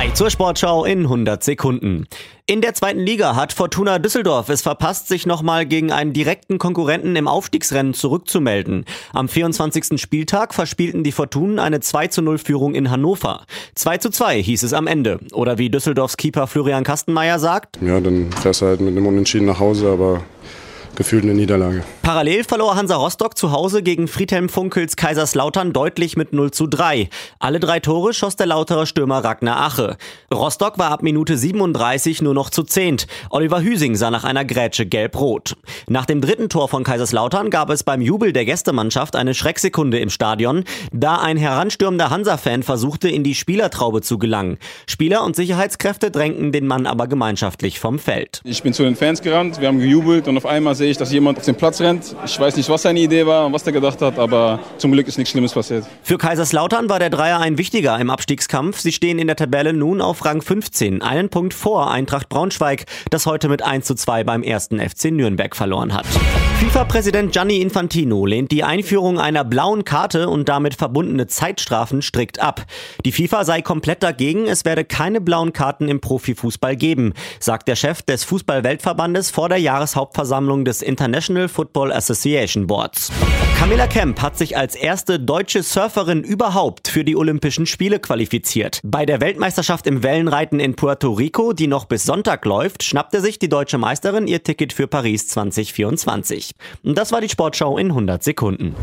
Hi zur Sportschau in 100 Sekunden. In der zweiten Liga hat Fortuna Düsseldorf es verpasst, sich nochmal gegen einen direkten Konkurrenten im Aufstiegsrennen zurückzumelden. Am 24. Spieltag verspielten die Fortunen eine 2 zu 0 Führung in Hannover. 2 zu 2 hieß es am Ende. Oder wie Düsseldorfs Keeper Florian Kastenmeier sagt. Ja, dann fährst du halt mit einem Unentschieden nach Hause, aber gefühlt eine Niederlage. Parallel verlor Hansa Rostock zu Hause gegen Friedhelm Funkels Kaiserslautern deutlich mit 0 zu 3. Alle drei Tore schoss der Lauterer Stürmer Ragnar Ache. Rostock war ab Minute 37 nur noch zu zehnt. Oliver Hüsing sah nach einer Grätsche gelb-rot. Nach dem dritten Tor von Kaiserslautern gab es beim Jubel der Gästemannschaft eine Schrecksekunde im Stadion, da ein heranstürmender Hansa-Fan versuchte, in die Spielertraube zu gelangen. Spieler und Sicherheitskräfte drängten den Mann aber gemeinschaftlich vom Feld. Ich bin zu den Fans gerannt, wir haben gejubelt und auf einmal sehe ich, dass jemand auf den Platz rennt. Ich weiß nicht, was seine Idee war und was der gedacht hat, aber zum Glück ist nichts Schlimmes passiert. Für Kaiserslautern war der Dreier ein wichtiger im Abstiegskampf. Sie stehen in der Tabelle nun auf Rang 15, einen Punkt vor Eintracht Braunschweig, das heute mit 1 zu 2 beim ersten FC Nürnberg verloren hat. FIFA-Präsident Gianni Infantino lehnt die Einführung einer blauen Karte und damit verbundene Zeitstrafen strikt ab. Die FIFA sei komplett dagegen, es werde keine blauen Karten im Profifußball geben, sagt der Chef des Fußball-Weltverbandes vor der Jahreshauptversammlung des International Football Association Boards. Camilla Kemp hat sich als erste deutsche Surferin überhaupt für die Olympischen Spiele qualifiziert. Bei der Weltmeisterschaft im Wellenreiten in Puerto Rico, die noch bis Sonntag läuft, schnappte sich die deutsche Meisterin ihr Ticket für Paris 2024. Und das war die Sportschau in 100 Sekunden.